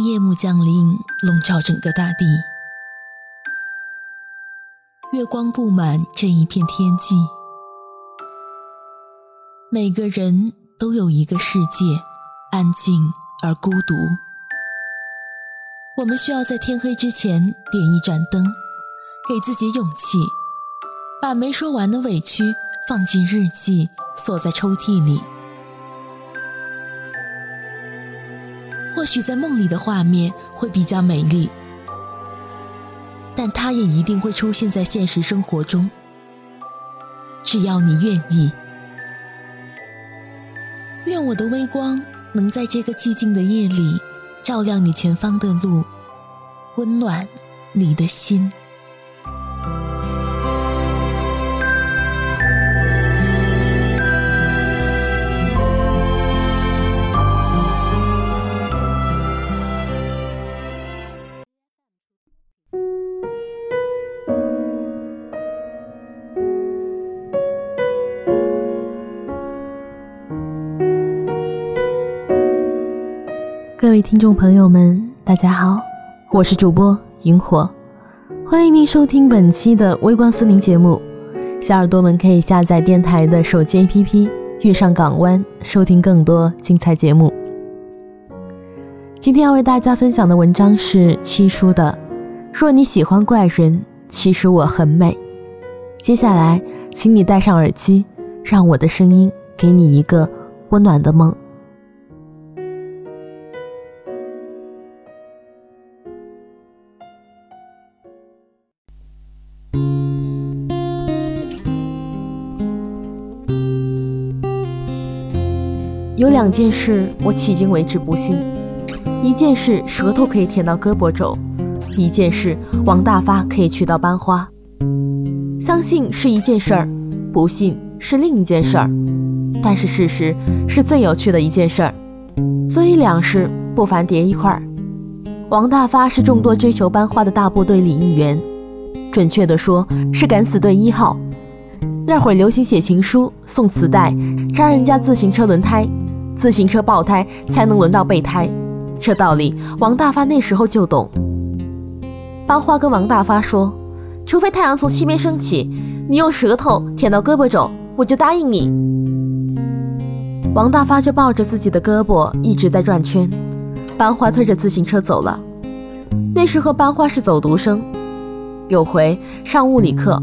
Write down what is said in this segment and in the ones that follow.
夜幕降临，笼罩整个大地，月光布满这一片天际，每个人都有一个世界，安静而孤独。我们需要在天黑之前点一盏灯，给自己勇气，把没说完的委屈放进日记，锁在抽屉里。或许在梦里的画面会比较美丽，但它也一定会出现在现实生活中。只要你愿意，愿我的微光能在这个寂静的夜里照亮你前方的路，温暖你的心。听众朋友们，大家好，我是主播萤火，欢迎您收听本期的微光森林节目。小耳朵们可以下载电台的手机 APP，遇上港湾，收听更多精彩节目。今天要为大家分享的文章是七叔的《若你喜欢怪人，其实我很美》。接下来，请你戴上耳机，让我的声音给你一个温暖的梦。两件事我迄今为止不信，一件事舌头可以舔到胳膊肘，一件事王大发可以娶到班花。相信是一件事儿，不信是另一件事儿。但是事实是最有趣的一件事儿，所以两事不妨叠一块儿。王大发是众多追求班花的大部队里一员，准确的说是敢死队一号。那会儿流行写情书、送磁带、扎人家自行车轮胎。自行车爆胎才能轮到备胎，这道理王大发那时候就懂。班花跟王大发说：“除非太阳从西边升起，你用舌头舔到胳膊肘，我就答应你。”王大发就抱着自己的胳膊一直在转圈。班花推着自行车走了。那时候班花是走读生。有回上物理课，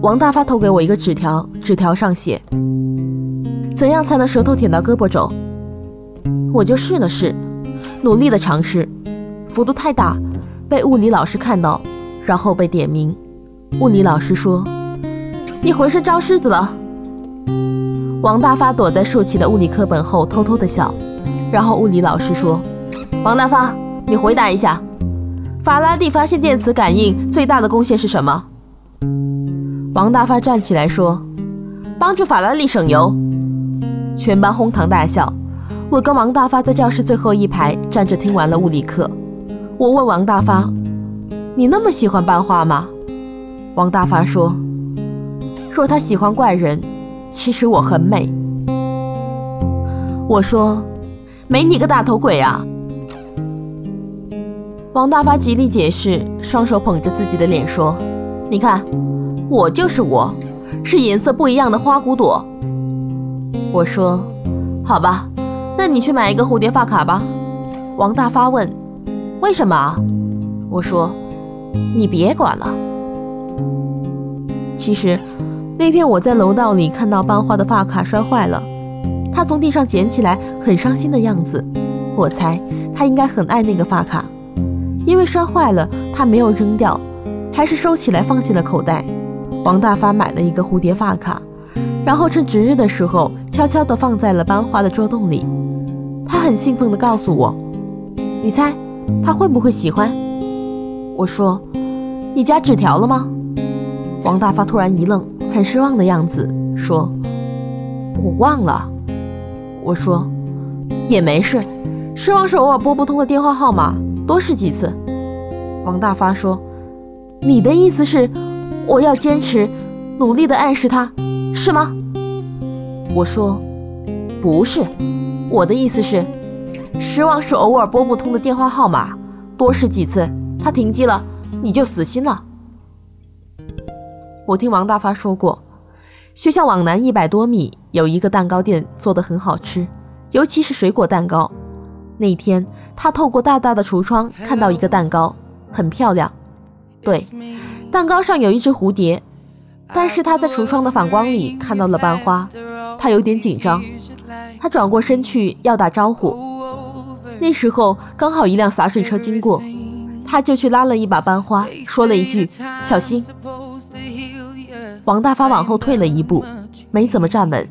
王大发投给我一个纸条，纸条上写。怎样才能舌头舔到胳膊肘？我就试了试，努力的尝试，幅度太大，被物理老师看到，然后被点名。物理老师说：“你浑身招虱子了。”王大发躲在竖起的物理课本后偷偷的笑，然后物理老师说：“王大发，你回答一下，法拉第发现电磁感应最大的贡献是什么？”王大发站起来说：“帮助法拉利省油。”全班哄堂大笑。我跟王大发在教室最后一排站着，听完了物理课。我问王大发：“你那么喜欢班花吗？”王大发说：“若他喜欢怪人，其实我很美。”我说：“美你个大头鬼啊！”王大发极力解释，双手捧着自己的脸说：“你看，我就是我，是颜色不一样的花骨朵。”我说：“好吧，那你去买一个蝴蝶发卡吧。”王大发问：“为什么？”我说：“你别管了。”其实那天我在楼道里看到班花的发卡摔坏了，她从地上捡起来，很伤心的样子。我猜她应该很爱那个发卡，因为摔坏了，她没有扔掉，还是收起来放进了口袋。王大发买了一个蝴蝶发卡。然后趁值日的时候，悄悄地放在了班花的桌洞里。他很兴奋地告诉我：“你猜，他会不会喜欢？”我说：“你加纸条了吗？”王大发突然一愣，很失望的样子，说：“我忘了。”我说：“也没事，失望是偶尔拨不通的电话号码，多试几次。”王大发说：“你的意思是，我要坚持，努力地暗示他？”是吗？我说，不是，我的意思是，失望是偶尔拨不通的电话号码，多试几次，它停机了，你就死心了。我听王大发说过，学校往南一百多米有一个蛋糕店，做的很好吃，尤其是水果蛋糕。那天他透过大大的橱窗看到一个蛋糕，很漂亮。对，蛋糕上有一只蝴蝶，但是他在橱窗的反光里看到了班花，他有点紧张。他转过身去要打招呼，那时候刚好一辆洒水车经过，他就去拉了一把班花，说了一句“小心”。王大发往后退了一步，没怎么站稳，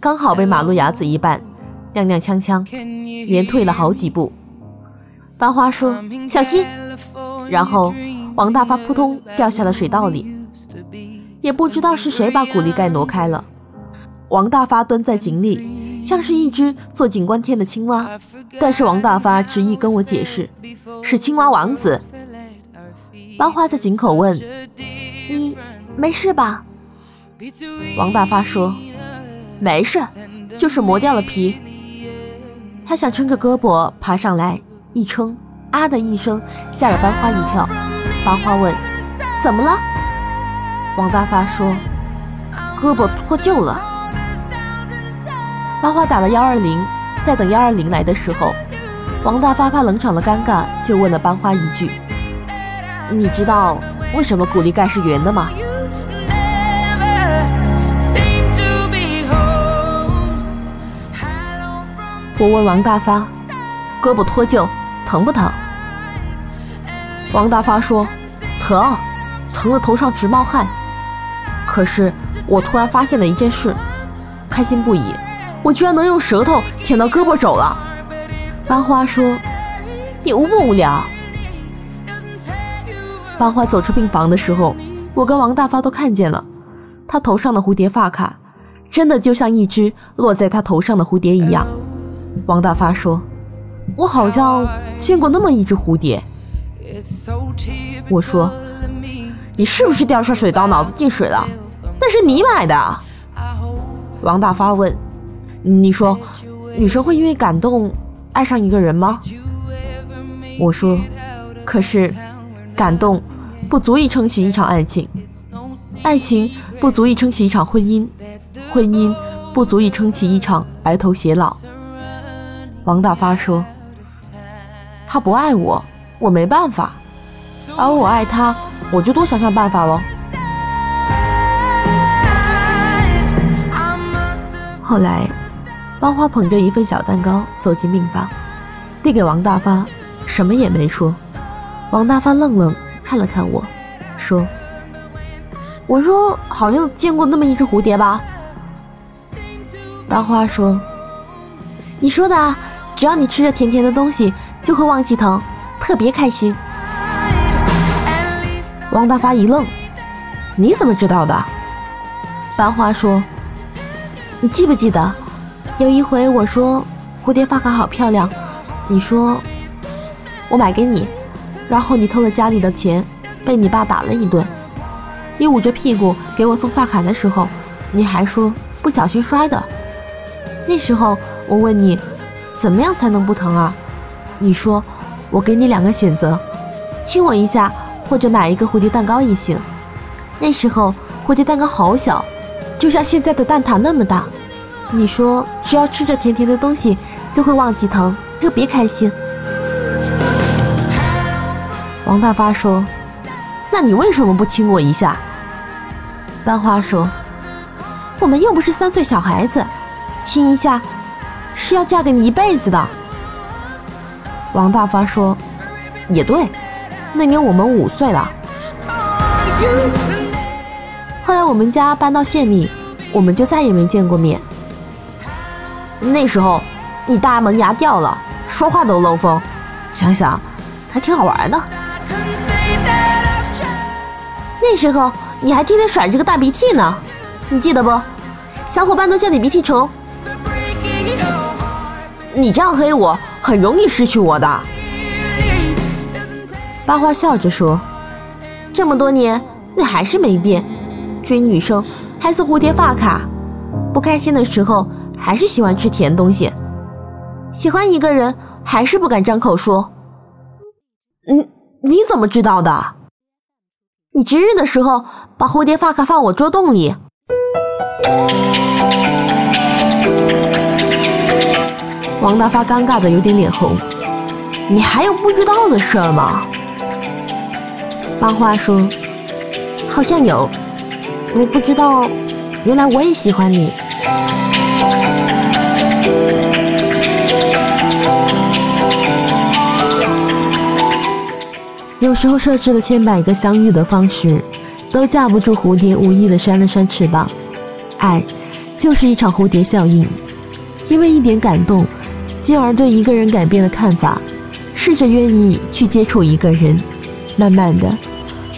刚好被马路牙子一绊，踉踉跄跄，连退了好几步。班花说：“小心！”然后王大发扑通掉下了水道里，也不知道是谁把鼓励盖挪开了。王大发蹲在井里，像是一只坐井观天的青蛙，但是王大发执意跟我解释，是青蛙王子。班花在井口问：“你？”没事吧？王大发说：“没事，就是磨掉了皮。”他想撑着胳膊爬上来，一撑，啊的一声，吓了班花一跳。班花问：“怎么了？”王大发说：“胳膊脱臼了。”班花打了幺二零，在等幺二零来的时候，王大发怕冷场的尴尬，就问了班花一句：“你知道为什么鼓励盖是圆的吗？”我问王大发：“胳膊脱臼，疼不疼？”王大发说：“疼，疼得头上直冒汗。”可是我突然发现了一件事，开心不已，我居然能用舌头舔到胳膊肘了。班花说：“你无不无聊？”班花走出病房的时候，我跟王大发都看见了，他头上的蝴蝶发卡，真的就像一只落在他头上的蝴蝶一样。王大发说：“我好像见过那么一只蝴蝶。”我说：“你是不是掉下水道，脑子进水了？那是你买的。”王大发问：“你说，女生会因为感动爱上一个人吗？”我说：“可是，感动不足以撑起一场爱情，爱情不足以撑起一场婚姻，婚姻不足以撑起一场白头偕老。”王大发说：“他不爱我，我没办法；而我爱他，我就多想想办法喽。”后来，班花捧着一份小蛋糕走进病房，递给王大发，什么也没说。王大发愣愣看了看我，说：“我说好像见过那么一只蝴蝶吧。”班花说：“你说的啊。”只要你吃着甜甜的东西，就会忘记疼，特别开心。王大发一愣：“你怎么知道的？”班花说：“你记不记得，有一回我说蝴蝶发卡好漂亮，你说我买给你，然后你偷了家里的钱，被你爸打了一顿。你捂着屁股给我送发卡的时候，你还说不小心摔的。那时候我问你。”怎么样才能不疼啊？你说，我给你两个选择，亲我一下，或者买一个蝴蝶蛋糕也行。那时候蝴蝶蛋糕好小，就像现在的蛋挞那么大。你说，只要吃着甜甜的东西，就会忘记疼，特别开心。王大发说：“那你为什么不亲我一下？”班花说：“我们又不是三岁小孩子，亲一下。”是要嫁给你一辈子的，王大发说：“也对，那年我们五岁了。后来我们家搬到县里，我们就再也没见过面。那时候你大门牙掉了，说话都漏风，想想还挺好玩的。那时候你还天天甩着个大鼻涕呢，你记得不？小伙伴都叫你鼻涕虫。”你这样黑我，很容易失去我的。八花笑着说：“这么多年，你还是没变，追女生还送蝴蝶发卡，不开心的时候还是喜欢吃甜东西。喜欢一个人还是不敢张口说。嗯，你怎么知道的？你值日的时候把蝴蝶发卡放我桌洞里。王大发尴尬的有点脸红。你还有不知道的事吗？八花说：“好像有，我不知道，原来我也喜欢你。”有时候设置了千百个相遇的方式，都架不住蝴蝶无意的扇了扇翅膀。爱，就是一场蝴蝶效应，因为一点感动，进而对一个人改变了看法，试着愿意去接触一个人，慢慢的，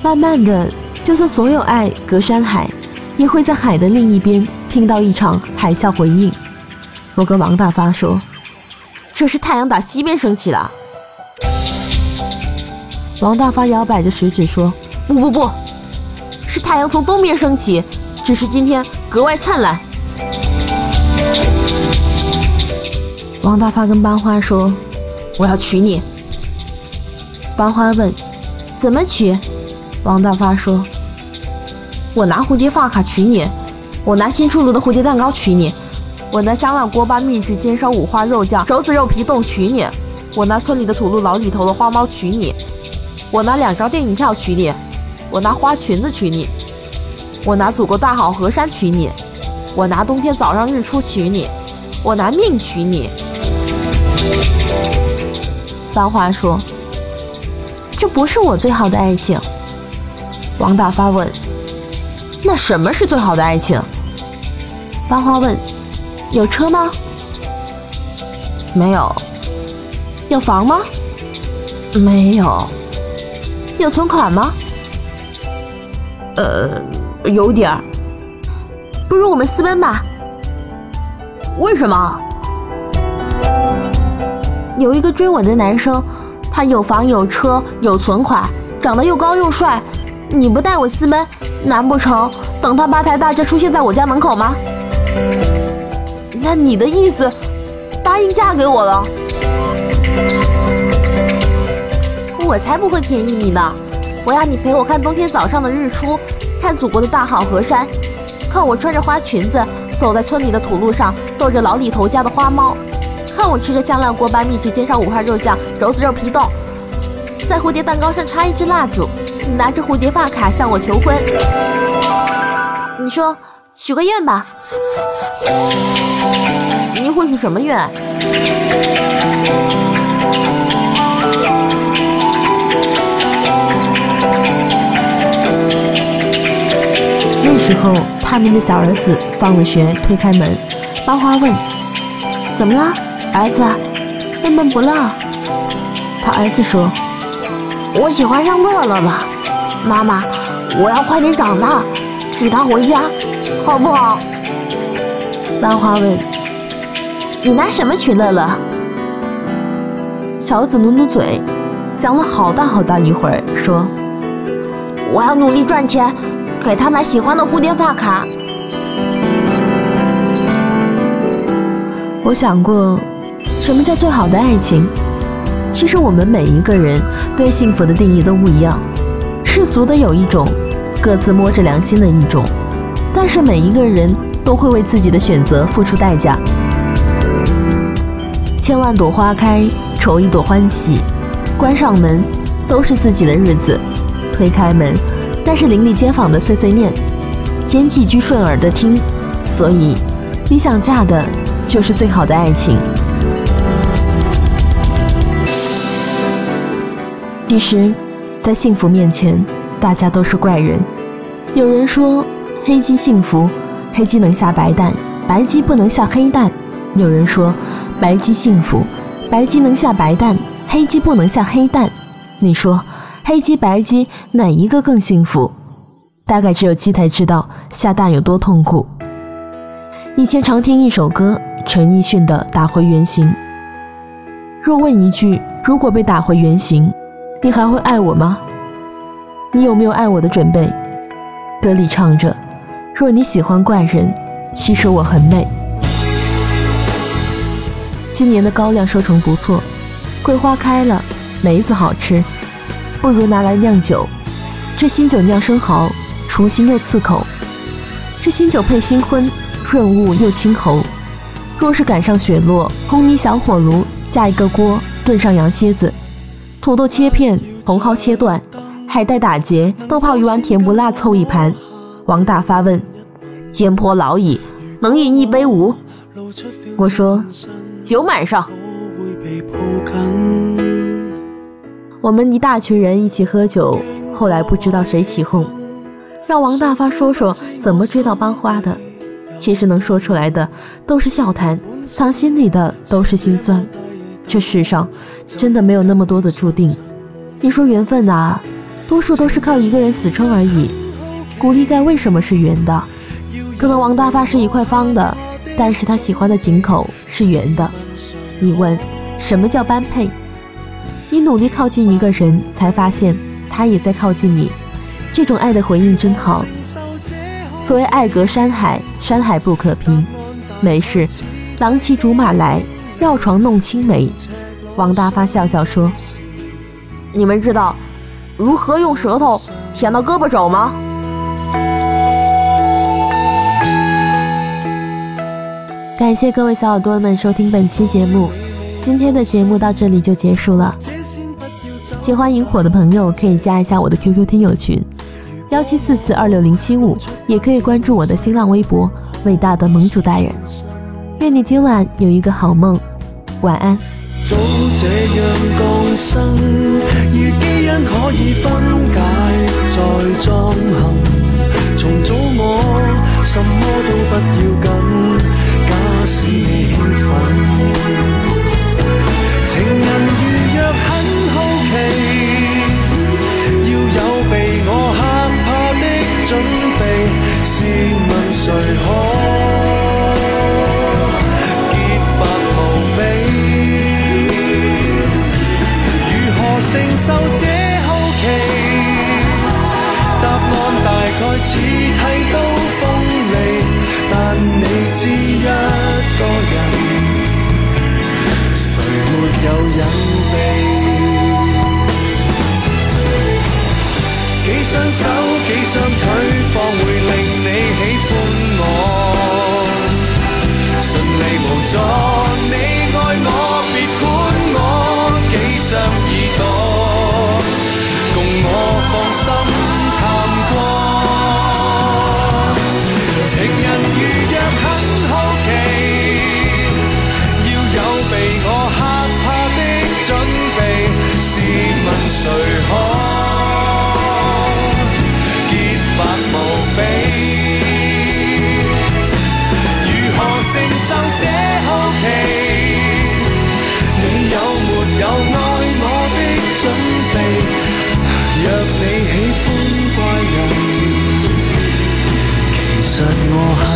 慢慢的，就算所有爱隔山海，也会在海的另一边听到一场海啸回应。我跟王大发说：“这是太阳打西边升起了。”王大发摇摆着食指说：“不不不，是太阳从东边升起，只是今天格外灿烂。”王大发跟班花说：“我要娶你。”班花问：“怎么娶？”王大发说：“我拿蝴蝶发卡娶你，我拿新出炉的蝴蝶蛋糕娶你，我拿香辣锅巴秘制煎烧五花肉酱肘子肉皮冻娶你，我拿村里的土路老李头的花猫娶你。”我拿两张电影票娶你，我拿花裙子娶你，我拿祖国大好河山娶你，我拿冬天早上日出娶你，我拿命娶你。班花说：“这不是我最好的爱情。”王大发问：“那什么是最好的爱情？”班花问：“有车吗？”“没有。”“有房吗？”“没有。”有存款吗？呃，有点儿。不如我们私奔吧？为什么？有一个追我的男生，他有房有车有存款，长得又高又帅。你不带我私奔，难不成等他八抬大轿出现在我家门口吗？那你的意思，答应嫁给我了？我才不会便宜你呢！我要你陪我看冬天早上的日出，看祖国的大好河山，看我穿着花裙子走在村里的土路上逗着老李头家的花猫，看我吃着香辣锅巴秘制煎上五花肉酱肘子肉皮冻，在蝴蝶蛋糕上插一支蜡烛，你拿着蝴蝶发卡向我求婚。你说许个愿吧？你会许什么愿？时候，他们的小儿子放了学，推开门，八花问：“怎么了，儿子？闷闷不乐？”他儿子说：“我喜欢上乐乐了，妈妈，我要快点长大，娶她回家，好不好？”八花问：“你拿什么娶乐乐？”小儿子努努嘴，想了好大好大一会儿，说：“我要努力赚钱。”给他买喜欢的蝴蝶发卡。我想过，什么叫最好的爱情？其实我们每一个人对幸福的定义都不一样。世俗的有一种，各自摸着良心的一种。但是每一个人都会为自己的选择付出代价。千万朵花开，愁一朵欢喜。关上门，都是自己的日子。推开门。但是邻里街坊的碎碎念，捡几句顺耳的听，所以你想嫁的就是最好的爱情。其实，在幸福面前，大家都是怪人。有人说，黑鸡幸福，黑鸡能下白蛋，白鸡不能下黑蛋；有人说，白鸡幸福，白鸡能下白蛋，黑鸡不能下黑蛋。你说？黑鸡白鸡哪一个更幸福？大概只有鸡才知道下蛋有多痛苦。以前常听一首歌，陈奕迅的《打回原形》。若问一句，如果被打回原形，你还会爱我吗？你有没有爱我的准备？歌里唱着：若你喜欢怪人，其实我很美。今年的高粱收成不错，桂花开了，梅子好吃，不如拿来酿酒。这新酒酿生蚝，除腥又刺口。这新酒配新荤，润物又清喉。若是赶上雪落，红泥小火炉，架一个锅，炖上羊蝎子，土豆切片，茼蒿切段，海带打结，豆泡鱼丸甜不辣凑一盘。王大发问：“肩颇老矣，能饮一杯无？”我说：“酒满上。”我们一大群人一起喝酒，后来不知道谁起哄，让王大发说说怎么追到班花的。其实能说出来的都是笑谈，藏心里的都是心酸。这世上真的没有那么多的注定。你说缘分啊，多数都是靠一个人死撑而已。古力盖为什么是圆的？可能王大发是一块方的，但是他喜欢的井口是圆的。你问什么叫般配？你努力靠近一个人，才发现他也在靠近你。这种爱的回应真好。所谓爱隔山海，山海不可平。没事，郎骑竹马来，绕床弄青梅。王大发笑笑说：“你们知道如何用舌头舔到胳膊肘吗？”感谢各位小耳朵们收听本期节目，今天的节目到这里就结束了。喜欢萤火的朋友可以加一下我的 QQ 听友群。幺七四四二六零七五，也可以关注我的新浪微博“伟大的盟主大人”。愿你今晚有一个好梦，晚安。早这样降生，如基因可以分解再装行，重组我什么都不要紧，假使你兴奋。方会令你喜欢我。顺利无阻，其实我